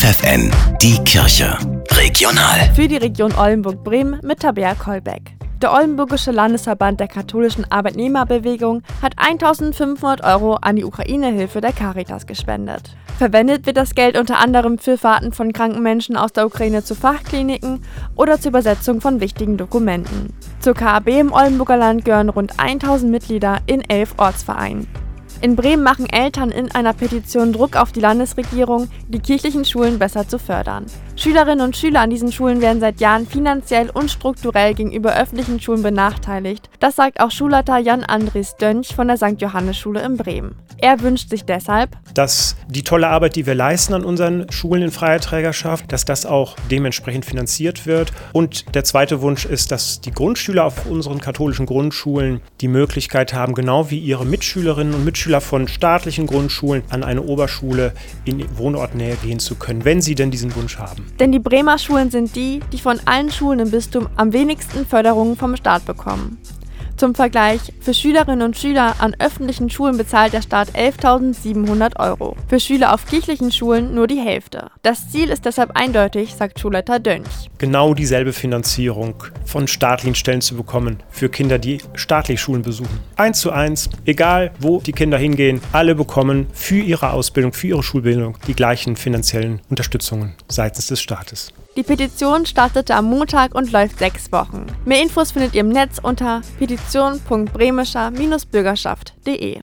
FFN, die Kirche. Regional. Für die Region Oldenburg-Bremen mit Tabea Kolbeck. Der Oldenburgische Landesverband der katholischen Arbeitnehmerbewegung hat 1500 Euro an die Ukraine-Hilfe der Caritas gespendet. Verwendet wird das Geld unter anderem für Fahrten von kranken Menschen aus der Ukraine zu Fachkliniken oder zur Übersetzung von wichtigen Dokumenten. Zur KAB im Oldenburger Land gehören rund 1000 Mitglieder in elf Ortsvereinen. In Bremen machen Eltern in einer Petition Druck auf die Landesregierung, die kirchlichen Schulen besser zu fördern. Schülerinnen und Schüler an diesen Schulen werden seit Jahren finanziell und strukturell gegenüber öffentlichen Schulen benachteiligt. Das sagt auch Schulleiter Jan Andres Dönch von der St. Johannes Schule in Bremen. Er wünscht sich deshalb, dass die tolle Arbeit, die wir leisten an unseren Schulen in freier Trägerschaft, dass das auch dementsprechend finanziert wird. Und der zweite Wunsch ist, dass die Grundschüler auf unseren katholischen Grundschulen die Möglichkeit haben, genau wie ihre Mitschülerinnen und Mitschüler von staatlichen Grundschulen an eine Oberschule in Wohnortnähe gehen zu können, wenn sie denn diesen Wunsch haben. Denn die Bremer Schulen sind die, die von allen Schulen im Bistum am wenigsten Förderungen vom Staat bekommen. Zum Vergleich, für Schülerinnen und Schüler an öffentlichen Schulen bezahlt der Staat 11.700 Euro. Für Schüler auf kirchlichen Schulen nur die Hälfte. Das Ziel ist deshalb eindeutig, sagt Schulleiter Dönch. Genau dieselbe Finanzierung von staatlichen Stellen zu bekommen für Kinder, die staatliche Schulen besuchen. Eins zu eins, egal wo die Kinder hingehen, alle bekommen für ihre Ausbildung, für ihre Schulbildung die gleichen finanziellen Unterstützungen seitens des Staates. Die Petition startete am Montag und läuft sechs Wochen. Mehr Infos findet ihr im Netz unter petition.bremischer-bürgerschaft.de.